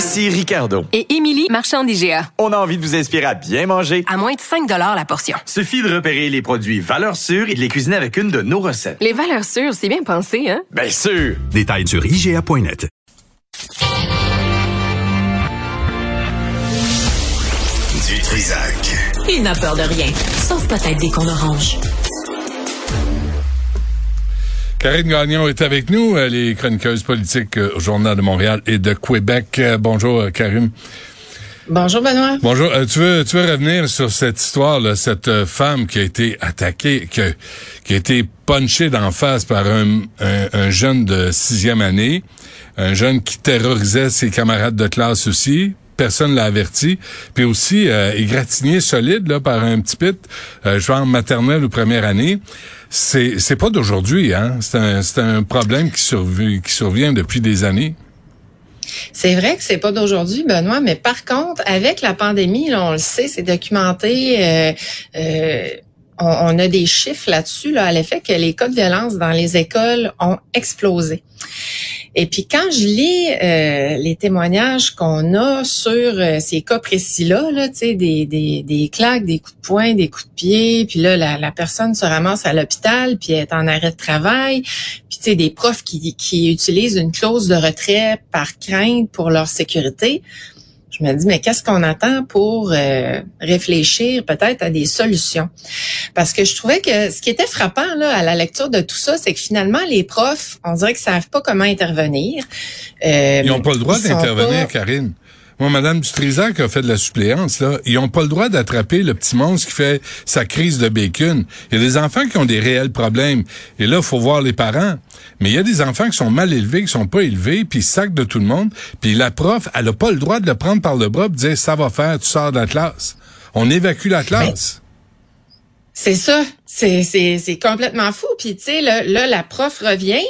Ici Ricardo. Et Émilie, marchand d'IGA. On a envie de vous inspirer à bien manger. À moins de 5 la portion. Suffit de repérer les produits valeurs sûres et de les cuisiner avec une de nos recettes. Les valeurs sûres, c'est bien pensé, hein? Bien sûr! Détails sur IGA.net. Du Trisac. Il n'a peur de rien, sauf peut-être des qu'on orange. Karine Gagnon est avec nous, elle est chroniqueuse politique euh, au Journal de Montréal et de Québec. Euh, bonjour, euh, Karine. Bonjour, Benoît. Bonjour. tu, veux, tu veux revenir sur cette histoire, là, cette femme qui a été attaquée, qui a, qui a été punchée d'en face par un, un, jeune de sixième année, un jeune qui terrorisait ses camarades de classe aussi, personne l'a averti. Puis aussi, euh, égratigné solide là, par un petit pit, euh, genre maternelle ou première année. C'est, c'est pas d'aujourd'hui, hein. C'est un, un problème qui, survient, qui survient depuis des années. C'est vrai que c'est pas d'aujourd'hui, Benoît, mais par contre, avec la pandémie, là, on le sait, c'est documenté. Euh, on, a des chiffres là-dessus, là, à l'effet que les cas de violence dans les écoles ont explosé. Et puis quand je lis euh, les témoignages qu'on a sur euh, ces cas précis-là, là, des, des, des claques, des coups de poing, des coups de pied, puis là, la, personne se ramasse à l'hôpital, puis est en arrêt de travail, puis des profs qui, qui utilisent une clause de retrait par crainte pour leur sécurité je me dis, mais qu'est-ce qu'on attend pour euh, réfléchir peut-être à des solutions? Parce que je trouvais que ce qui était frappant là, à la lecture de tout ça, c'est que finalement, les profs, on dirait qu'ils savent pas comment intervenir. Euh, ils n'ont pas le droit d'intervenir, Karine. Moi, Madame Dutrisac a fait de la suppléance, là. Ils ont pas le droit d'attraper le petit monstre qui fait sa crise de bacon. Il y a des enfants qui ont des réels problèmes. Et là, il faut voir les parents. Mais il y a des enfants qui sont mal élevés, qui sont pas élevés, puis ils sacent de tout le monde. Puis la prof, elle a pas le droit de le prendre par le bras et de dire, ça va faire, tu sors de la classe. On évacue la classe. C'est ça. C'est, c'est, c'est complètement fou. Puis, tu sais, là, là, la prof revient,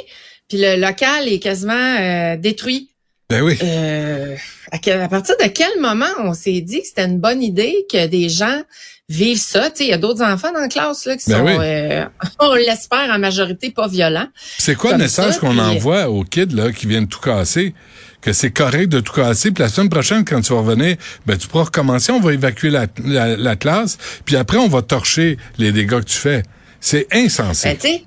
puis le local est quasiment euh, détruit. Ben oui. Euh, à, partir de quel moment on s'est dit que c'était une bonne idée que des gens vivent ça? Il y a d'autres enfants dans la classe là, qui ben sont, euh, on l'espère, en majorité pas violents. C'est quoi le message qu'on envoie aux kids là, qui viennent tout casser? Que c'est correct de tout casser, puis la semaine prochaine, quand tu vas revenir, ben tu pourras recommencer, on va évacuer la, la, classe, puis après, on va torcher les dégâts que tu fais. C'est insensé. Ben,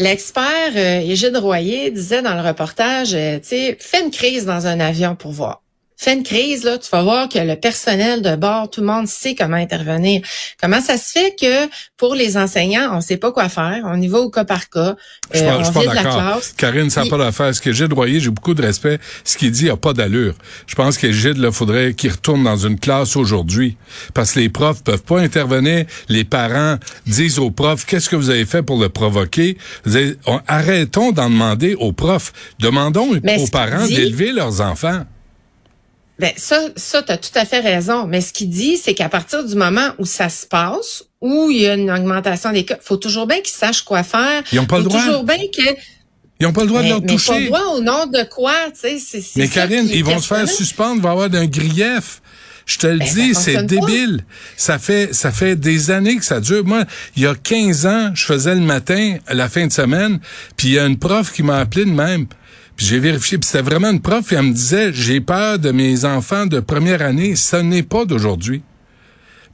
L'expert euh, Égide Royer disait dans le reportage, euh, tu sais, fais une crise dans un avion pour voir fais une crise, là, tu vas voir que le personnel de bord, tout le monde sait comment intervenir. Comment ça se fait que pour les enseignants, on sait pas quoi faire, on y va au cas par cas, je euh, on vide la classe. Karine, ça n'a pas d'affaire. Ce que j'ai Royer, j'ai beaucoup de respect. Ce qu'il dit a pas d'allure. Je pense que Gilles, là, faudrait qu'il retourne dans une classe aujourd'hui. Parce que les profs peuvent pas intervenir. Les parents disent aux profs, qu'est-ce que vous avez fait pour le provoquer? arrêtons d'en demander aux profs. Demandons aux parents d'élever leurs enfants. Ben ça, ça tu as tout à fait raison. Mais ce qu'il dit, c'est qu'à partir du moment où ça se passe, où il y a une augmentation des cas, faut toujours bien qu'ils sachent quoi faire. Ils n'ont pas le droit. Toujours bien que ils n'ont pas le droit de leur toucher. Mais pas le droit au nom de quoi, tu sais. Mais Karine, ils vont se faire suspendre, vont avoir d'un grief. Je te le ben, dis, c'est débile. Ça fait ça fait des années que ça dure. Moi, il y a 15 ans, je faisais le matin, la fin de semaine, puis il y a une prof qui m'a appelé de même j'ai vérifié, puis c'était vraiment une prof, et elle me disait, j'ai peur de mes enfants de première année. Ça n'est pas d'aujourd'hui.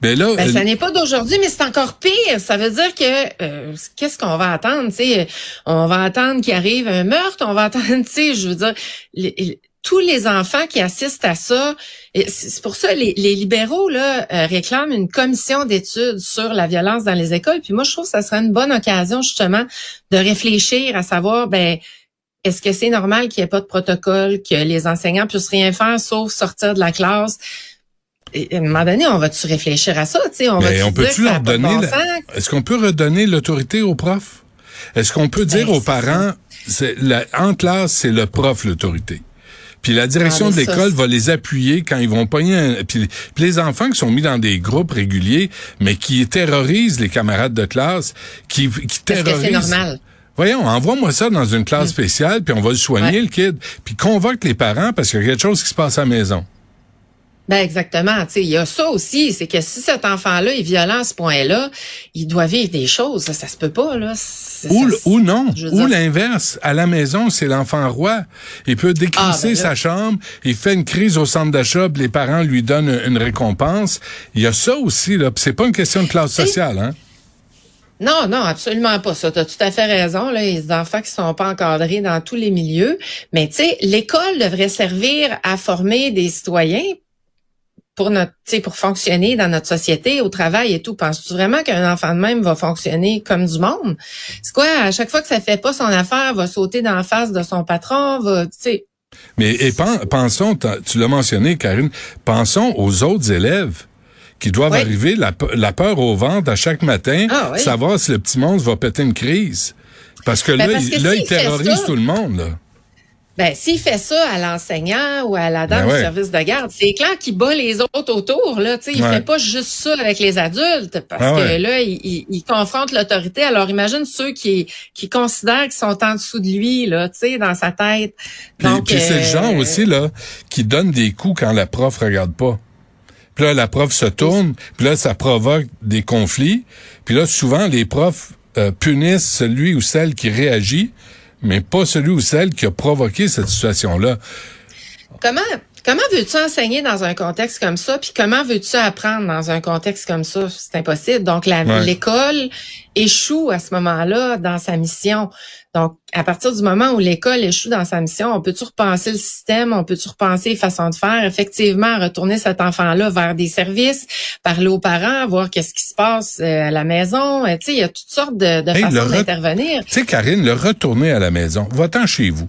Ben là, ben, ça n'est pas d'aujourd'hui, mais c'est encore pire. Ça veut dire que euh, qu'est-ce qu'on va attendre sais? On va attendre qu'il arrive un meurtre. On va attendre, tu sais, je veux dire, tous les enfants qui assistent à ça. C'est pour ça les, les libéraux là euh, réclament une commission d'études sur la violence dans les écoles. Puis moi, je trouve que ça serait une bonne occasion justement de réfléchir à savoir, ben est-ce que c'est normal qu'il n'y ait pas de protocole, que les enseignants puissent rien faire sauf sortir de la classe? Et à un moment donné, on va-tu réfléchir à ça? On va on peut-tu leur donner... Est-ce qu'on peut redonner l'autorité aux profs? Est-ce qu'on peut dire ben, aux parents, la, en classe, c'est le prof l'autorité? Puis la direction Ah, de mais ça, l'école va les appuyer quand ils vont pogner un... Puis, puis les enfants qui sont mis dans des groupes réguliers, mais qui terrorisent les camarades de classe, qui, qui Est-ce que terrorisent... c'est normal? Voyons, envoie-moi ça dans une classe spéciale, puis on va le soigner, Ouais. le kid. Puis convoque les parents parce qu'il y a quelque chose qui se passe à la maison. Ben exactement. Tu sais, il y a ça aussi, c'est que si cet enfant-là est violent à ce point-là, il doit vivre des choses. Ça, ça se peut pas là. Ou, ça- ou non, ou l'inverse. À la maison, c'est l'enfant roi. Il peut décrisser Ah, ben sa chambre, il fait une crise au centre d'achat, les parents lui donnent une récompense. Il y a ça aussi, là. C'est pas une question de classe sociale, hein? Non, non, absolument pas ça. Tu as tout à fait raison. Là, les enfants qui sont pas encadrés dans tous les milieux. Mais tu sais, l'école devrait servir à former des citoyens pour notre, pour fonctionner dans notre société, au travail et tout. Penses-tu vraiment qu'un enfant de même va fonctionner comme du monde? C'est quoi, à chaque fois que ça fait pas son affaire, va sauter dans la face de son patron, va, tu sais, Mais et pen- pensons, tu l'as mentionné, Karine, pensons aux autres élèves qui doivent Oui. arriver la, la peur au ventre à chaque matin, Ah oui. savoir si le petit monstre va péter une crise. Parce que Ben, là, parce il, là, terrorise ça- tout le monde, là. Ben, s'il fait ça à l'enseignant ou à la dame Ben ouais. du service de garde, c'est clair qu'il bat les autres autour. Là, Tu sais, il Ouais. fait pas juste ça avec les adultes, parce Ah que ouais. là, il, il- il confronte l'autorité. Alors, imagine ceux qui, qui considèrent qu'ils sont en dessous de lui, là, tu sais, dans sa tête. Puis, Donc, puis c'est le euh, genre aussi là qui donne des coups quand la prof regarde pas. Puis là, la prof se tourne, puis là, ça provoque des conflits. Puis là, souvent, les profs euh, punissent celui ou celle qui réagit, mais pas celui ou celle qui a provoqué cette situation-là. Comment comment veux-tu enseigner dans un contexte comme ça Puis comment veux-tu apprendre dans un contexte comme ça? C'est impossible. Donc Ouais. l'école échoue à ce moment-là dans sa mission. Donc à partir du moment où l'école échoue dans sa mission, on peut-tu repenser le système, on peut-tu repenser les façons de faire, effectivement retourner cet enfant-là vers des services, parler aux parents, voir qu'est-ce qui se passe euh, à la maison. Tu sais, il y a toutes sortes de, de Hey, le façons d'intervenir. Tu sais, Karine, le retourner à la maison, va-t'en chez vous.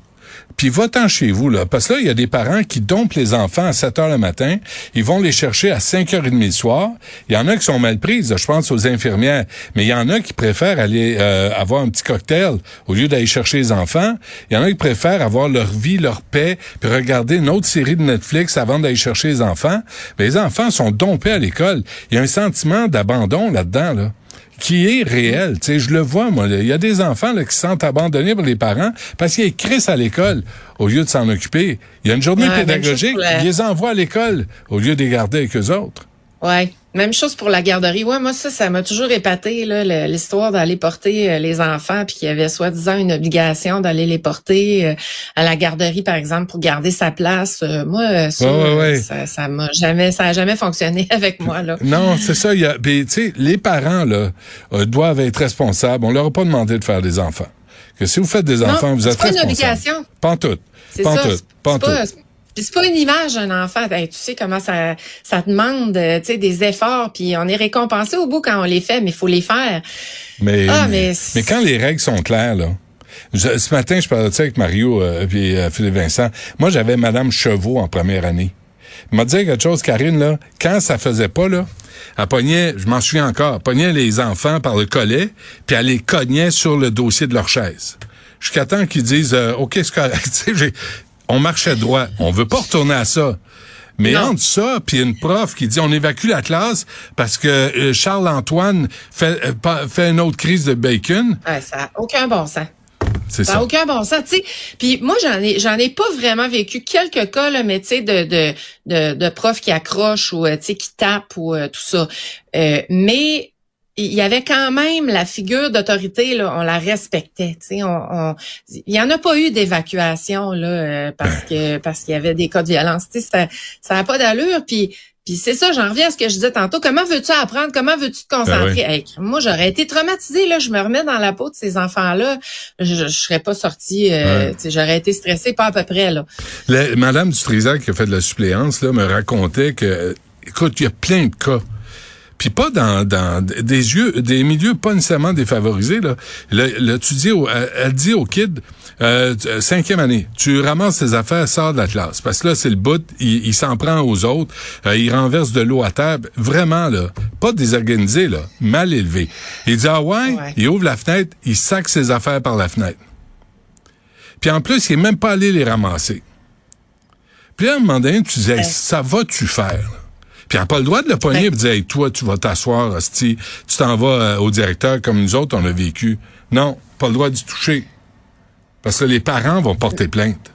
Puis va-t'en chez vous, là. Parce que là, il y a des parents qui dompent les enfants à 7 heures le matin. Ils vont les chercher à 5h30 le soir. Il y en a qui sont mal prises, je pense aux infirmières. Mais il y en a qui préfèrent aller euh, avoir un petit cocktail au lieu d'aller chercher les enfants. Il y en a qui préfèrent avoir leur vie, leur paix, puis regarder une autre série de Netflix avant d'aller chercher les enfants. Mais les enfants sont dompés à l'école. Il y a un sentiment d'abandon là-dedans, là qui est réel. Tu sais, je le vois, moi. Il y a des enfants là, qui se sentent abandonnés par les parents parce qu'ils crissent à l'école au lieu de s'en occuper. Il y a une journée Ouais, chose pédagogique, ils les envoient à l'école au lieu de les garder avec eux autres. Ouais, même chose pour la garderie. Ouais, moi ça, ça m'a toujours épaté là, l'histoire d'aller porter euh, les enfants, puis qu'il y avait soi-disant une obligation d'aller les porter euh, à la garderie, par exemple, pour garder sa place. Euh, moi, ça, Ouais, ouais, ouais. ça, ça m'a jamais, ça a jamais fonctionné avec moi là. Non, c'est ça. Il y a, tu sais, les parents là doivent être responsables. On leur a pas demandé de faire des enfants. Que si vous faites des enfants, vous êtes pas une responsables. obligation. Pas tout. C'est Pas ça. tout. c'est- Pas c'est tout. pas- puis c'est pas une image d'un enfant. Hey, tu sais comment ça, ça demande, euh, tu sais, des efforts. Puis on est récompensé au bout quand on les fait, mais il faut les faire. Mais, Ah, mais, mais- quand les règles sont claires, là. je- ce matin, je parlais de ça avec Mario et puis euh, Philippe Vincent. Moi, j'avais Madame Chevaux en première année. Il m'a dit quelque chose, Karine, là, quand ça faisait pas, là, elle pognait, je m'en souviens encore, elle pognait les enfants par le collet, puis elle les cognait sur le dossier de leur chaise. Jusqu'à temps qu'ils disent euh, OK, c'est correct. On marchait droit. On veut pas retourner à ça. Mais Non. entre ça, puis une prof qui dit on évacue la classe parce que euh, Charles-Antoine fait, euh, fait une autre crise de bacon, Ouais, ça a aucun bon sens. c'est Ça ça. aucun bon sens, tu sais. Puis moi, j'en ai, j'en ai pas vraiment vécu quelques cas, là, mais tu sais, de, de, de, de profs qui accrochent ou, euh, tu sais, qui tapent ou euh, tout ça. Euh, mais il y avait quand même la figure d'autorité, là, on la respectait, tu sais. On, on- il y en a pas eu d'évacuation, là, euh, parce que parce qu'il y avait des cas de violence. Tu sais, ça, ça n'a pas d'allure. Puis puis c'est ça, j'en reviens à ce que je disais tantôt. Comment veux-tu apprendre? Comment veux-tu te concentrer? Ben Hey, moi, j'aurais été traumatisée. Là, je me remets dans la peau de ces enfants-là. Je, je serais pas sortie. euh, Ouais. tu sais, J'aurais été stressée, pas à peu près. Là. La- Madame Dutrisac qui a fait de la suppléance là, me racontait que, écoute, il y a plein de cas. Puis pas dans, dans des yeux, des milieux pas nécessairement défavorisés. Là, là, là, tu dis, au- elle, elle dit au kid, euh, cinquième année, tu ramasses tes affaires, sors de la classe. Parce que là, c'est le bout, il, il s'en prend aux autres, euh, il renverse de l'eau à table. Vraiment, là, pas désorganisé, là, mal élevé. Il dit, ah ouais, Ouais. il ouvre la fenêtre, il sac ses affaires par la fenêtre. Puis en plus, il est même pas allé les ramasser. Puis à un moment donné, tu disais, Hey, ça va-tu faire? Puis elle n'a pas le droit de le pogner et de dire, hey, toi, tu vas t'asseoir, hostie, tu t'en vas euh, au directeur comme nous autres, on a vécu. Non, pas le droit d'y toucher. Parce que les parents vont porter plainte.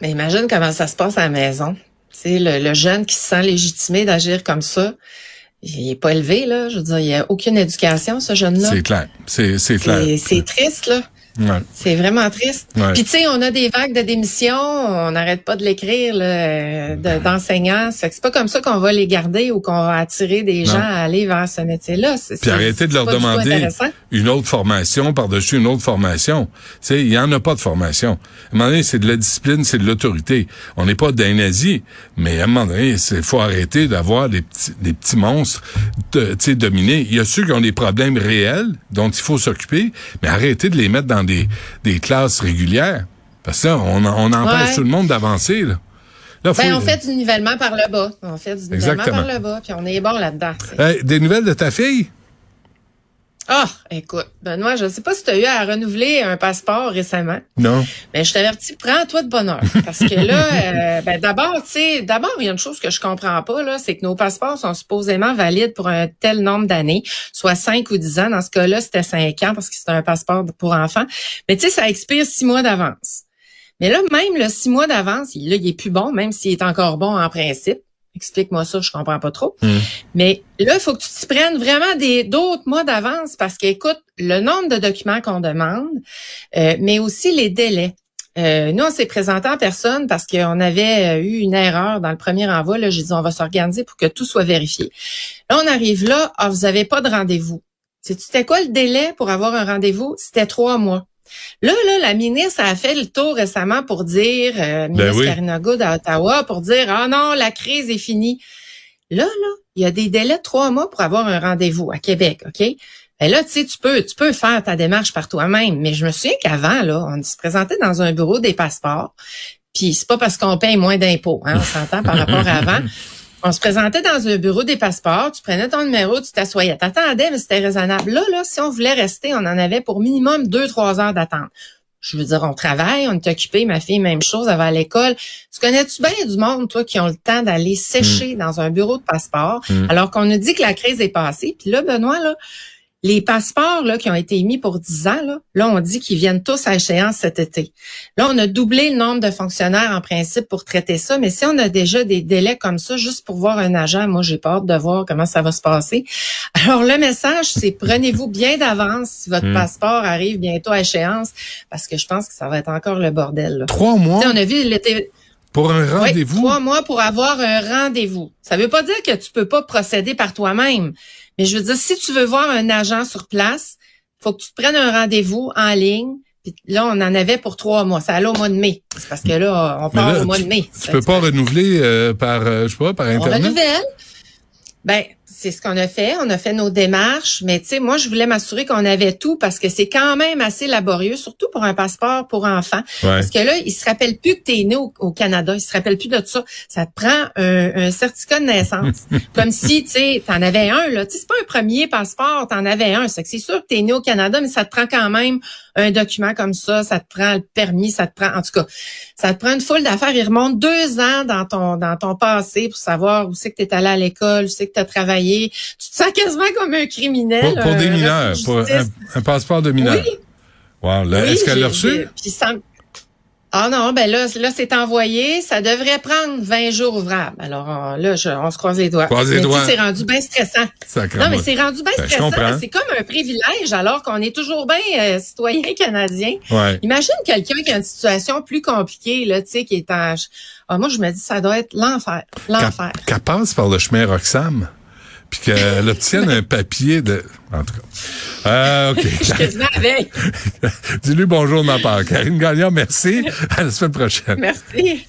Mais imagine comment ça se passe à la maison. C'est le, le jeune qui se sent légitimé d'agir comme ça. Il est pas élevé, là. Je veux dire, il a aucune éducation, ce jeune-là. C'est clair. C'est, c'est clair. C'est triste, là. Ouais. C'est vraiment triste. Ouais. Puis tu sais, on a des vagues de démissions, on n'arrête pas de l'écrire de- d'enseignants. Que c'est pas comme ça qu'on va les garder ou qu'on va attirer des Non. gens à aller vers ce métier-là. Puis arrêtez de leur demander une autre formation par-dessus une autre formation. Tu sais, il y en a pas de formation. À un moment donné, c'est de la discipline, c'est de l'autorité. On n'est pas des nazis, mais à un moment donné, il faut arrêter d'avoir des petits, des petits monstres de, tu sais, dominés. Il y a ceux qui ont des problèmes réels dont il faut s'occuper, mais arrêtez de les mettre dans des, des classes régulières. Parce que là, on, on empêche Ouais. tout le monde d'avancer. Là. Ben, on fait du nivellement par le bas. On fait du nivellement Exactement. par le bas, puis on est bon là-dedans. Hey, des nouvelles de ta fille? Ah, écoute, Benoît, je sais pas si tu as eu à renouveler un passeport récemment, Non. mais je t'avertis, prends-toi de bonheur. Parce que là, euh, ben d'abord, tu sais, d'abord, il y a une chose que je comprends pas, là, c'est que nos passeports sont supposément valides pour un tel nombre d'années, soit 5 ou 10 ans. Dans ce cas-là, c'était 5 ans parce que c'était un passeport pour enfants. Mais tu sais, ça expire 6 mois d'avance. Mais là, même le 6 mois d'avance, là, il est plus bon, même s'il est encore bon en principe. Explique-moi ça, je comprends pas trop. Mm. Mais là, il faut que tu t'y prennes vraiment des d'autres mois d'avance parce qu'écoute, le nombre de documents qu'on demande, euh, mais aussi les délais. Euh, nous, on s'est présenté en personne parce qu'on avait euh, eu une erreur dans le premier envoi. Là, j'ai dit, on va s'organiser pour que tout soit vérifié. Là, on arrive là, ah, vous avez pas de rendez-vous. C'était quoi le délai pour avoir un rendez-vous? C'était trois mois. Là, là, la ministre a fait le tour récemment pour dire, euh, ministre Ben oui. Karina Good à Ottawa, pour dire, ah non, la crise est finie. Là, là, il y a des délais de trois mois pour avoir un rendez-vous à Québec, OK? Ben là, tu sais, tu peux, tu peux faire ta démarche par toi-même. Mais je me souviens qu'avant, là, on se présentait dans un bureau des passeports. Puis c'est pas parce qu'on paye moins d'impôts, hein, on s'entend par rapport à avant. On se présentait dans un bureau des passeports, tu prenais ton numéro, tu t'assoyais. T'attendais, mais c'était raisonnable. Là, là, si on voulait rester, on en avait pour minimum deux, trois heures d'attente. Je veux dire, on travaille, on est occupé, ma fille, même chose, elle va à l'école. Tu connais-tu bien du monde, toi, qui ont le temps d'aller sécher dans un bureau de passeport, Mm. alors qu'on nous dit que la crise est passée? Puis là, Benoît, là, les passeports là, qui ont été émis pour 10 ans, là, là, on dit qu'ils viennent tous à échéance cet été. Là, on a doublé le nombre de fonctionnaires en principe pour traiter ça, mais si on a déjà des délais comme ça, juste pour voir un agent, moi, j'ai hâte de voir comment ça va se passer. Alors, le message, c'est prenez-vous bien d'avance si votre Mm. passeport arrive bientôt à échéance, parce que je pense que ça va être encore le bordel. là. Trois mois Tu sais, on a vu l'été. pour un Oui, rendez-vous? trois mois pour avoir un rendez-vous. Ça veut pas dire que tu peux pas procéder par toi-même. Mais je veux dire, si tu veux voir un agent sur place, faut que tu te prennes un rendez-vous en ligne. Puis là, on en avait pour trois mois. Ça allait au mois de mai. C'est parce que là, on part là, au mois de mai. Tu peux pas renouveler euh, par, euh, je sais pas, par On Internet? renouvelle. Ben, c'est ce qu'on a fait. On a fait nos démarches. Mais tu sais, moi, je voulais m'assurer qu'on avait tout parce que c'est quand même assez laborieux, surtout pour un passeport pour enfants. Ouais. Parce que là, il se rappelle plus que tu es né au, au Canada. Il se rappelle plus de ça. Ça te prend un, un certificat de naissance. Comme si, tu sais, t'en avais un, là. Tu sais, c'est pas un premier passeport, t'en avais un. C'est sûr que t'es né au Canada, mais ça te prend quand même un document comme ça. Ça te prend le permis, ça te prend, en tout cas, ça te prend une foule d'affaires. Il remonte deux ans dans ton, dans ton passé pour savoir où c'est que t'es allé à l'école, où c'est que t'as travaillé. Tu te sens quasiment comme un criminel. Pour, pour des mineurs, pour un, passeport de mineur. Oui. Wow, là, Oui, est-ce qu'elle l'a reçu? puis Ah non, ben là, là c'est envoyé. Ça devrait prendre 20 jours ouvrables. Alors là, je- on se croise les doigts. Croise les doigts. C'est rendu bien stressant. Sacrément. Non, mais c'est rendu bien Ben, stressant. C'est comme un privilège alors qu'on est toujours bien euh, citoyen canadien. Ouais. Imagine quelqu'un qui a une situation plus compliquée, là, tu sais, qui est en... Ah, moi, je me dis, ça doit être l'enfer. L'enfer. Qu'elle passe par le chemin Roxham, puis qu'elle obtienne un papier de... En tout cas. Euh, OK. Quasiment avec. Dis-lui bonjour de ma part. Karine Gagnon, merci. À la semaine prochaine. Merci.